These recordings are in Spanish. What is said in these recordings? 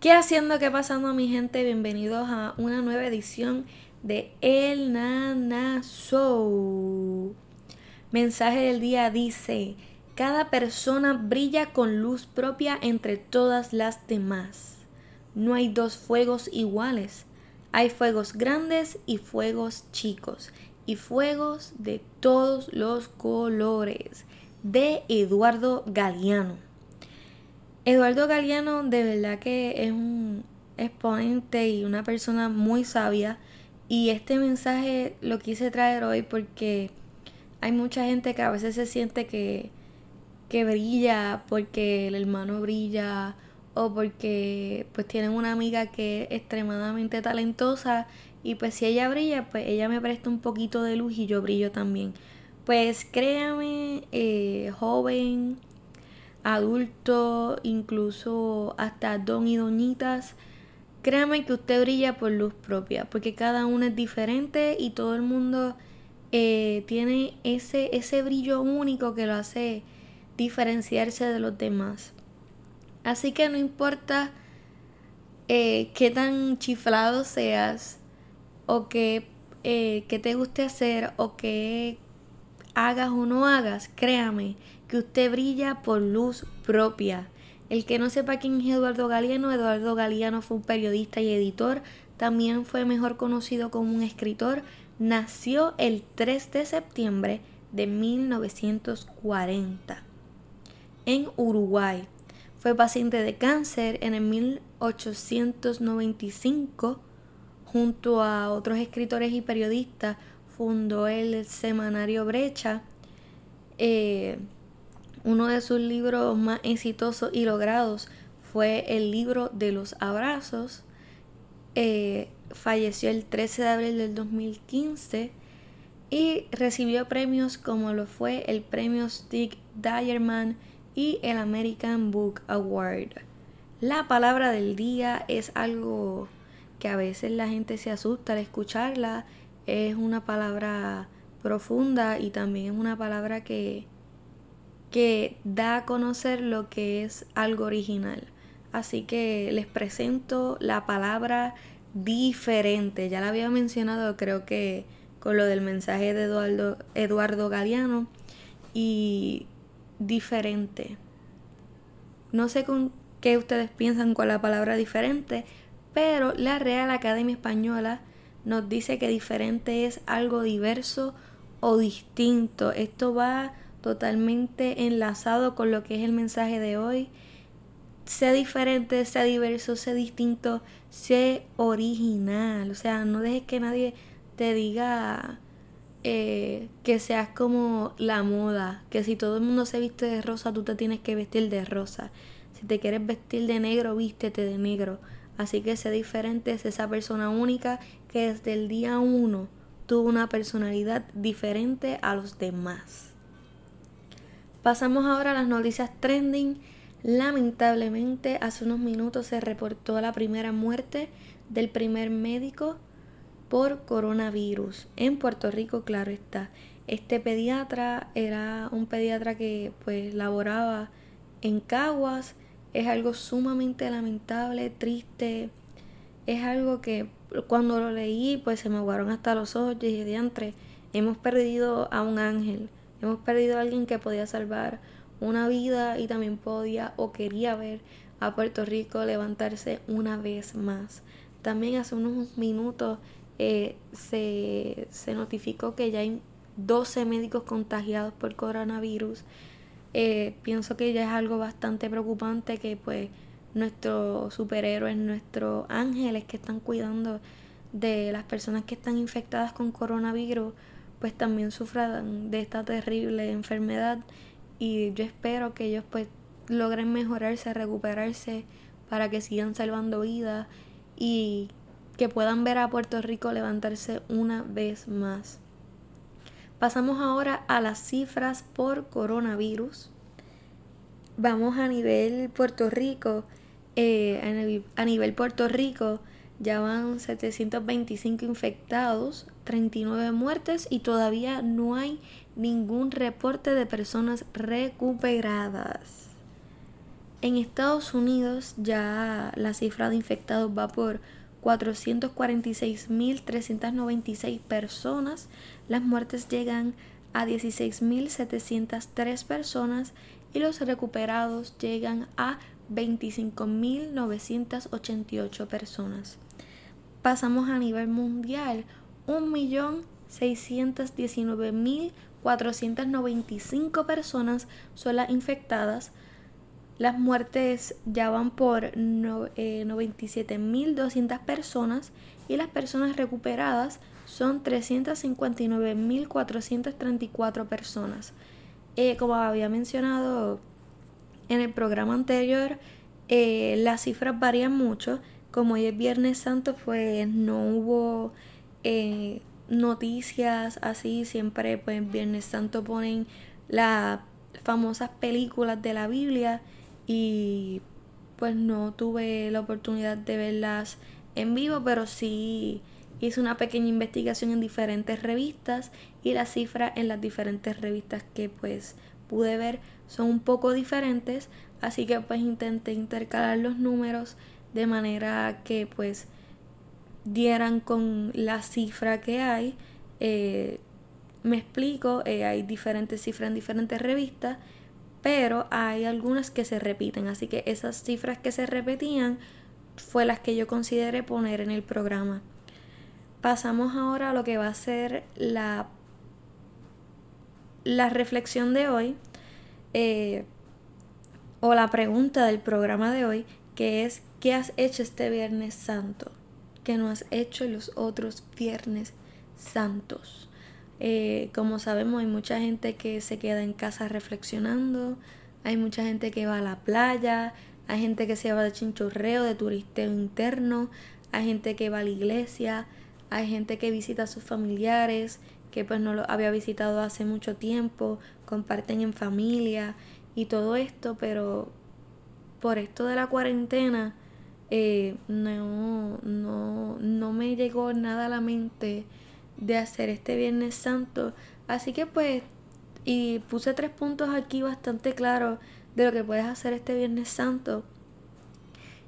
¿Qué haciendo? ¿Qué pasando mi gente? Bienvenidos a una nueva edición de El Nana Show. Mensaje del día dice, cada persona brilla con luz propia entre todas las demás. No hay dos fuegos iguales. Hay fuegos grandes y fuegos chicos. Y fuegos de todos los colores. De Eduardo Galeano. Eduardo Galeano de verdad que es un exponente y una persona muy sabia y este mensaje lo quise traer hoy porque hay mucha gente que a veces se siente que, que brilla porque el hermano brilla o porque pues tienen una amiga que es extremadamente talentosa y pues si ella brilla pues ella me presta un poquito de luz y yo brillo también. Pues créame, eh, joven, adulto, incluso hasta don y doñitas, créame que usted brilla por luz propia, porque cada uno es diferente y todo el mundo eh, tiene ese, ese brillo único que lo hace diferenciarse de los demás. Así que no importa eh, qué tan chiflado seas o qué, eh, qué te guste hacer o qué hagas o no hagas, créame que usted brilla por luz propia. El que no sepa quién es Eduardo Galeano, Eduardo Galeano fue un periodista y editor, también fue mejor conocido como un escritor, nació el 3 de septiembre de 1940 en Uruguay. Fue paciente de cáncer en el 1895. Junto a otros escritores y periodistas fundó el semanario Brecha. Eh, uno de sus libros más exitosos y logrados fue el libro de los abrazos. Eh, falleció el 13 de abril del 2015 y recibió premios como lo fue el premio Stick Diamond y el American Book Award. La palabra del día es algo que a veces la gente se asusta al escucharla. Es una palabra profunda y también es una palabra que que da a conocer lo que es algo original. Así que les presento la palabra diferente. Ya la había mencionado creo que con lo del mensaje de Eduardo, Eduardo Galeano. Y diferente. No sé con qué ustedes piensan con la palabra diferente, pero la Real Academia Española nos dice que diferente es algo diverso o distinto. Esto va totalmente enlazado con lo que es el mensaje de hoy. Sé diferente, sé diverso, sé distinto, sé original. O sea, no dejes que nadie te diga eh, que seas como la moda, que si todo el mundo se viste de rosa, tú te tienes que vestir de rosa. Si te quieres vestir de negro, vístete de negro. Así que sé diferente, sé esa persona única que desde el día uno tuvo una personalidad diferente a los demás. Pasamos ahora a las noticias trending. Lamentablemente, hace unos minutos se reportó la primera muerte del primer médico por coronavirus. En Puerto Rico, claro está. Este pediatra era un pediatra que pues laboraba en Caguas. Es algo sumamente lamentable, triste. Es algo que cuando lo leí pues se me aguaron hasta los ojos y dije, diantre, hemos perdido a un ángel Hemos perdido a alguien que podía salvar una vida y también podía o quería ver a Puerto Rico levantarse una vez más. También hace unos minutos eh, se, se, notificó que ya hay 12 médicos contagiados por coronavirus. Eh, pienso que ya es algo bastante preocupante que pues nuestros superhéroes, nuestros ángeles que están cuidando de las personas que están infectadas con coronavirus, pues también sufran de esta terrible enfermedad y yo espero que ellos pues logren mejorarse, recuperarse para que sigan salvando vidas y que puedan ver a Puerto Rico levantarse una vez más. Pasamos ahora a las cifras por coronavirus. Vamos a nivel Puerto Rico. Eh, a nivel Puerto Rico ya van 725 infectados, 39 muertes y todavía no hay ningún reporte de personas recuperadas. En Estados Unidos ya la cifra de infectados va por 446.396 personas. Las muertes llegan a 16.703 personas y los recuperados llegan a 25.988 personas. Pasamos a nivel mundial, 1.619.495 personas son las infectadas, las muertes ya van por 97.200 eh, personas y las personas recuperadas son 359.434 personas. Eh, como había mencionado en el programa anterior, eh, las cifras varían mucho. Como hoy es Viernes Santo, pues no hubo noticias así. Siempre, pues Viernes Santo ponen las famosas películas de la Biblia y pues no tuve la oportunidad de verlas en vivo, pero sí hice una pequeña investigación en diferentes revistas y las cifras en las diferentes revistas que pues pude ver son un poco diferentes, así que pues intenté intercalar los números de manera que pues dieran con la cifra que hay. Eh, me explico, eh, hay diferentes cifras en diferentes revistas pero hay algunas que se repiten, así que esas cifras que se repetían fue las que yo consideré poner en el programa. Pasamos ahora a lo que va a ser la, la reflexión de hoy eh, o la pregunta del programa de hoy, que es ¿qué has hecho este Viernes Santo? ¿Qué no has hecho los otros Viernes Santos? Eh, como sabemos, hay mucha gente que se queda en casa reflexionando, hay mucha gente que va a la playa, hay gente que se va de chinchorreo, de turisteo interno, hay gente que va a la iglesia, hay gente que visita a sus familiares, que pues no lo había visitado hace mucho tiempo, comparten en familia y todo esto, pero por esto de la cuarentena eh, no, no, no me llegó nada a la mente de hacer este Viernes Santo. Así que pues, y puse tres puntos aquí bastante claros de lo que puedes hacer este Viernes Santo.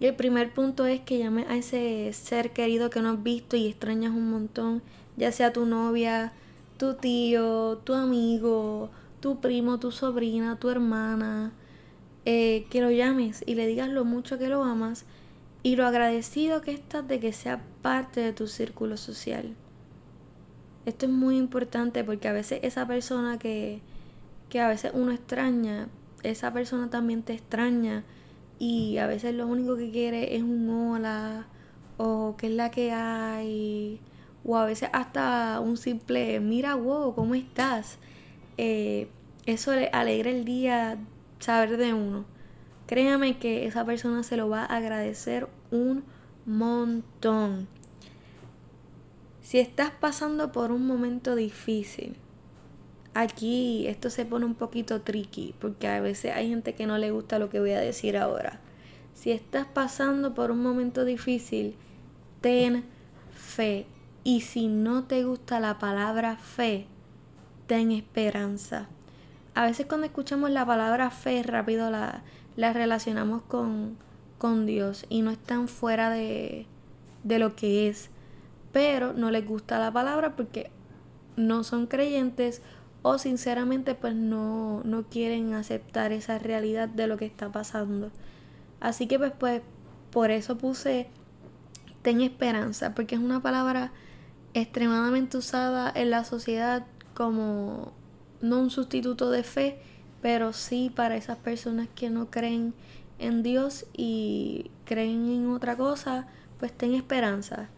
Y el primer punto es que llames a ese ser querido que no has visto y extrañas un montón, ya sea tu novia, tu tío, tu amigo, tu primo, tu sobrina, tu hermana, eh, que lo llames y le digas lo mucho que lo amas y lo agradecido que estás de que sea parte de tu círculo social. Esto es muy importante porque a veces esa persona que, que a veces uno extraña, esa persona también te extraña y a veces lo único que quiere es un hola o qué es la que hay o a veces hasta un simple mira wow cómo estás eh, eso le alegra el día saber de uno créame que esa persona se lo va a agradecer un montón si estás pasando por un momento difícil, aquí esto se pone un poquito tricky porque a veces hay gente que no le gusta lo que voy a decir ahora. Si estás pasando por un momento difícil, ten fe. Y si no te gusta la palabra fe, ten esperanza. A veces cuando escuchamos la palabra fe, rápido la, la relacionamos con, con Dios y no están fuera de, de lo que es pero no les gusta la palabra porque no son creyentes o sinceramente pues no, no quieren aceptar esa realidad de lo que está pasando. Así que pues, pues por eso puse ten esperanza, porque es una palabra extremadamente usada en la sociedad como no un sustituto de fe, pero sí para esas personas que no creen en Dios y creen en otra cosa, pues ten esperanza.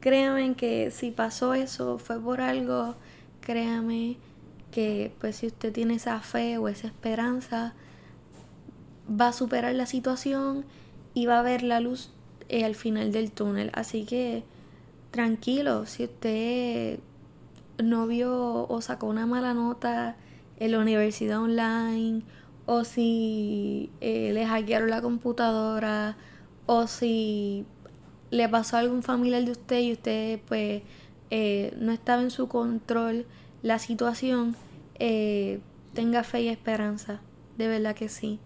Créame que si pasó eso fue por algo, créame que pues si usted tiene esa fe o esa esperanza, va a superar la situación y va a ver la luz eh, al final del túnel. Así que tranquilo, si usted no vio o sacó una mala nota en la universidad online, o si eh, le hackearon la computadora, o si le pasó a algún familiar de usted y usted pues eh, no estaba en su control la situación, eh, tenga fe y esperanza, de verdad que sí.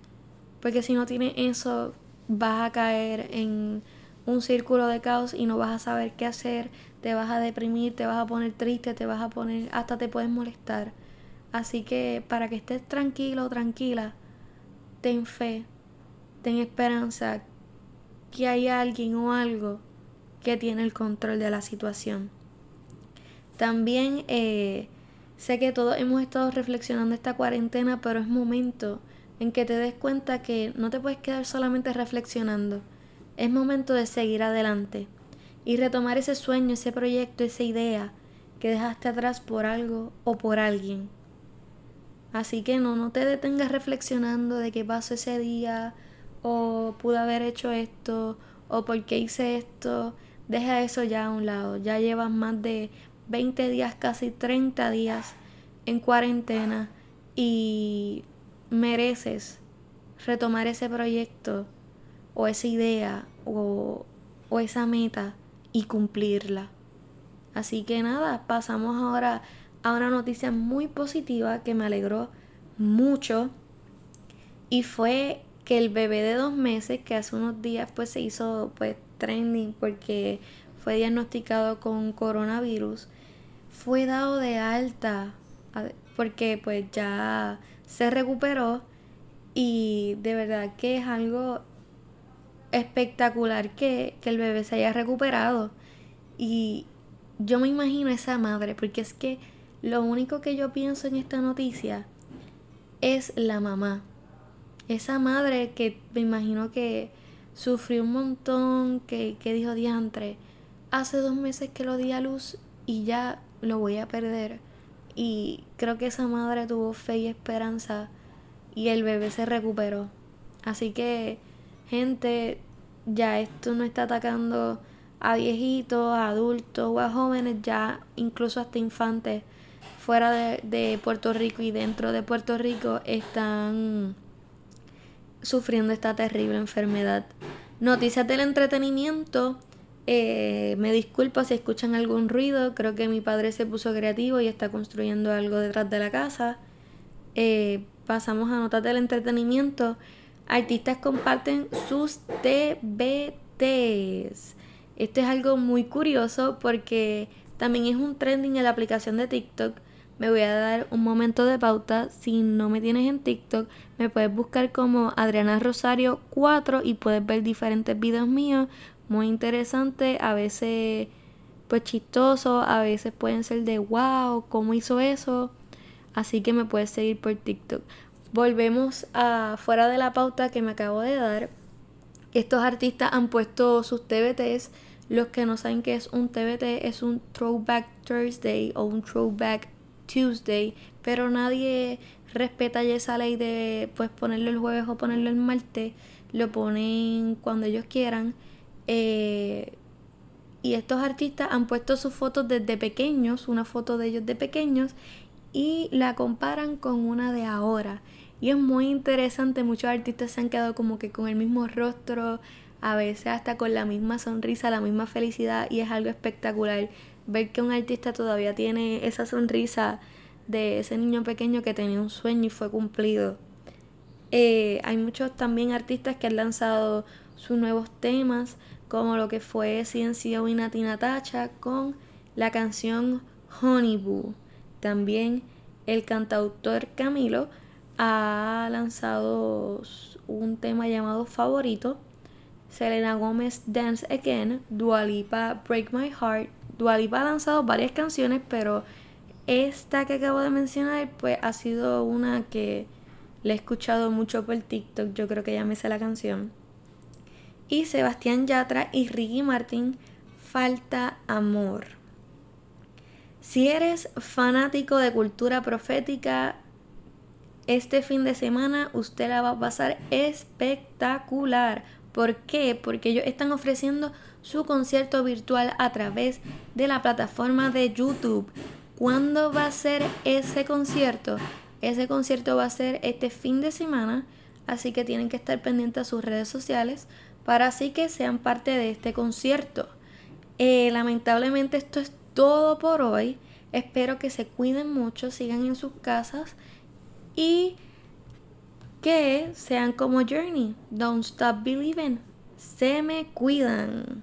Porque si no tienes eso, vas a caer en un círculo de caos y no vas a saber qué hacer, te vas a deprimir, te vas a poner triste, te vas a poner, hasta te puedes molestar. Así que para que estés tranquilo tranquila, ten fe, ten esperanza que hay alguien o algo que tiene el control de la situación. También eh, sé que todos hemos estado reflexionando esta cuarentena, pero es momento en que te des cuenta que no te puedes quedar solamente reflexionando. Es momento de seguir adelante y retomar ese sueño, ese proyecto, esa idea que dejaste atrás por algo o por alguien. Así que no, no te detengas reflexionando de qué pasó ese día o pude haber hecho esto o por qué hice esto. Deja eso ya a un lado. Ya llevas más de 20 días, casi 30 días en cuarentena y mereces retomar ese proyecto o esa idea o, o esa meta y cumplirla. Así que nada, pasamos ahora a una noticia muy positiva que me alegró mucho y fue que el bebé de dos meses que hace unos días pues se hizo pues trending porque fue diagnosticado con coronavirus fue dado de alta porque pues ya se recuperó y de verdad que es algo espectacular que, que el bebé se haya recuperado y yo me imagino esa madre porque es que lo único que yo pienso en esta noticia es la mamá esa madre que me imagino que sufrió un montón, que, que dijo diantre, hace dos meses que lo di a luz y ya lo voy a perder. Y creo que esa madre tuvo fe y esperanza y el bebé se recuperó. Así que, gente, ya esto no está atacando a viejitos, a adultos o a jóvenes, ya incluso hasta infantes fuera de, Puerto Rico y dentro de Puerto Rico están sufriendo esta terrible enfermedad. Noticias del entretenimiento. Eh, me disculpo si escuchan algún ruido. Creo que mi padre se puso creativo y está construyendo algo detrás de la casa. Eh, pasamos a notas del entretenimiento. Artistas comparten sus TBTs. Esto es algo muy curioso porque también es un trending en la aplicación de TikTok me voy a dar un momento de pauta. Si no me tienes en TikTok, me puedes buscar como Adriana Rosario 4 y puedes ver diferentes videos míos. Muy interesantes, a veces pues chistosos, a veces pueden ser de wow, ¿cómo hizo eso? Así que me puedes seguir por TikTok. Volvemos a fuera de la pauta que me acabo de dar. Estos artistas han puesto sus TBTs. Los que no saben qué es un TBT es un Throwback Thursday o un Throwback Tuesday, pero nadie respeta ya esa ley de pues ponerlo el jueves o ponerlo el martes, lo ponen cuando ellos quieran. Eh, y estos artistas han puesto sus fotos desde pequeños, una foto de ellos de pequeños, y la comparan con una de ahora. Y es muy interesante, muchos artistas se han quedado como que con el mismo rostro, a veces hasta con la misma sonrisa, la misma felicidad, y es algo espectacular ver que un artista todavía tiene esa sonrisa de ese niño pequeño que tenía un sueño y fue cumplido. Eh, hay muchos también artistas que han lanzado sus nuevos temas, como lo que fue CNCO y Nati Natacha con la canción Honey Boo. También el cantautor Camilo ha lanzado un tema llamado Favorito. Selena Gomez Dance Again, Dualipa Break My Heart, Dualipa ha lanzado varias canciones, pero esta que acabo de mencionar, pues ha sido una que le he escuchado mucho por TikTok. Yo creo que ya me sé la canción. Y Sebastián Yatra y Ricky Martin, Falta Amor. Si eres fanático de cultura profética, este fin de semana usted la va a pasar espectacular. ¿Por qué? Porque ellos están ofreciendo su concierto virtual a través de la plataforma de YouTube. ¿Cuándo va a ser ese concierto? Ese concierto va a ser este fin de semana, así que tienen que estar pendientes a sus redes sociales para así que sean parte de este concierto. Eh, lamentablemente esto es todo por hoy. Espero que se cuiden mucho, sigan en sus casas y que sean como Journey. Don't stop believing. Se me cuidan.